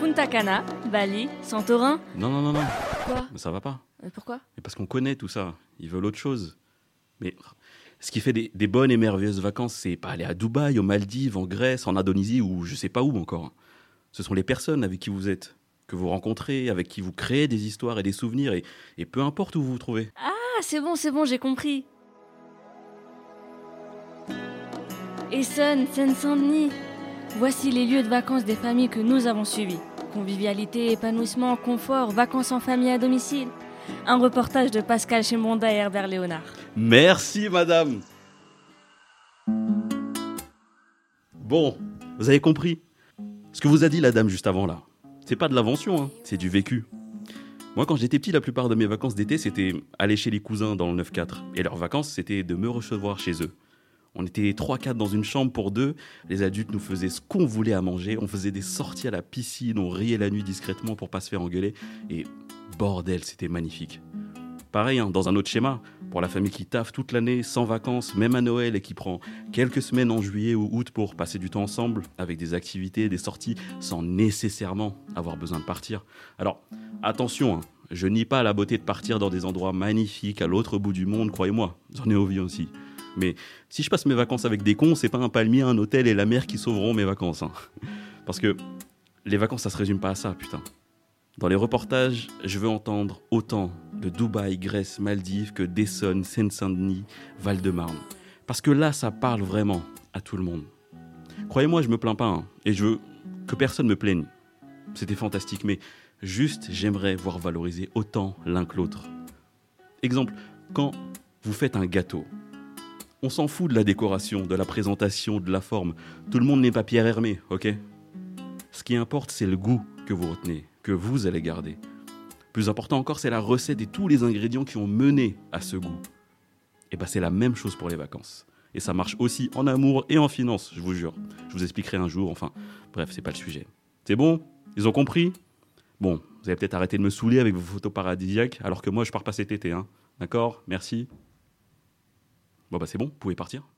Punta Cana, Bali, Santorin. Non, non, non, non. Quoi Mais ça va pas. Euh, Pourquoi? Mais parce qu'on connaît tout ça. Ils veulent autre chose. Mais ce qui fait des, des bonnes et merveilleuses vacances, c'est pas aller à Dubaï, aux Maldives, en Grèce, en Indonésie ou je sais pas où encore. Ce sont les personnes avec qui vous êtes, que vous rencontrez, avec qui vous créez des histoires et des souvenirs, et, et peu importe où vous vous trouvez. Ah, c'est bon, c'est bon, j'ai compris. Essonne, Seine-Saint-Denis. Voici les lieux de vacances des familles que nous avons suivis. Convivialité, épanouissement, confort, vacances en famille à domicile. Un reportage de Pascal Chemonda et Herbert Léonard. Merci, madame. Bon, vous avez compris. Ce que vous a dit la dame juste avant là, c'est pas de l'invention, hein, c'est du vécu. Moi, quand j'étais petit, la plupart de mes vacances d'été, c'était aller chez les cousins dans le 9-4. Et leurs vacances, c'était de me recevoir chez eux. On était 3-4 dans une chambre pour deux. Les adultes nous faisaient ce qu'on voulait à manger. On faisait des sorties à la piscine. On riait la nuit discrètement pour pas se faire engueuler. Et bordel, c'était magnifique. Pareil, hein, dans un autre schéma, pour la famille qui taffe toute l'année, sans vacances, même à Noël, et qui prend quelques semaines en juillet ou août pour passer du temps ensemble, avec des activités, des sorties, sans nécessairement avoir besoin de partir. Alors, attention, hein, je nie pas la beauté de partir dans des endroits magnifiques à l'autre bout du monde, croyez-moi, j'en ai envie aussi. Mais si je passe mes vacances avec des cons, c'est pas un palmier, un hôtel et la mer qui sauveront mes vacances. hein. Parce que les vacances, ça se résume pas à ça, putain. Dans les reportages, je veux entendre autant de Dubaï, Grèce, Maldives que d'Essonne, Seine-Saint-Denis, Val-de-Marne. Parce que là, ça parle vraiment à tout le monde. Croyez-moi, je me plains pas, hein, et je veux que personne me plaigne. C'était fantastique, mais juste, j'aimerais voir valoriser autant l'un que l'autre. Exemple, quand vous faites un gâteau, on s'en fout de la décoration, de la présentation, de la forme. Tout le monde n'est pas Pierre Hermé, ok? Ce qui importe, c'est le goût que vous retenez, que vous allez garder. Plus important encore, c'est la recette et tous les ingrédients qui ont mené à ce goût. Et bah c'est la même chose pour les vacances. Et ça marche aussi en amour et en finance, je vous jure. Je vous expliquerai un jour, enfin, bref, c'est pas le sujet. C'est bon? Ils ont compris? Bon, vous allez peut-être arrêter de me saouler avec vos photos paradisiaques, alors que moi je pars pas cet été, hein. D'accord? Merci. Bon bah c'est bon, vous pouvez partir.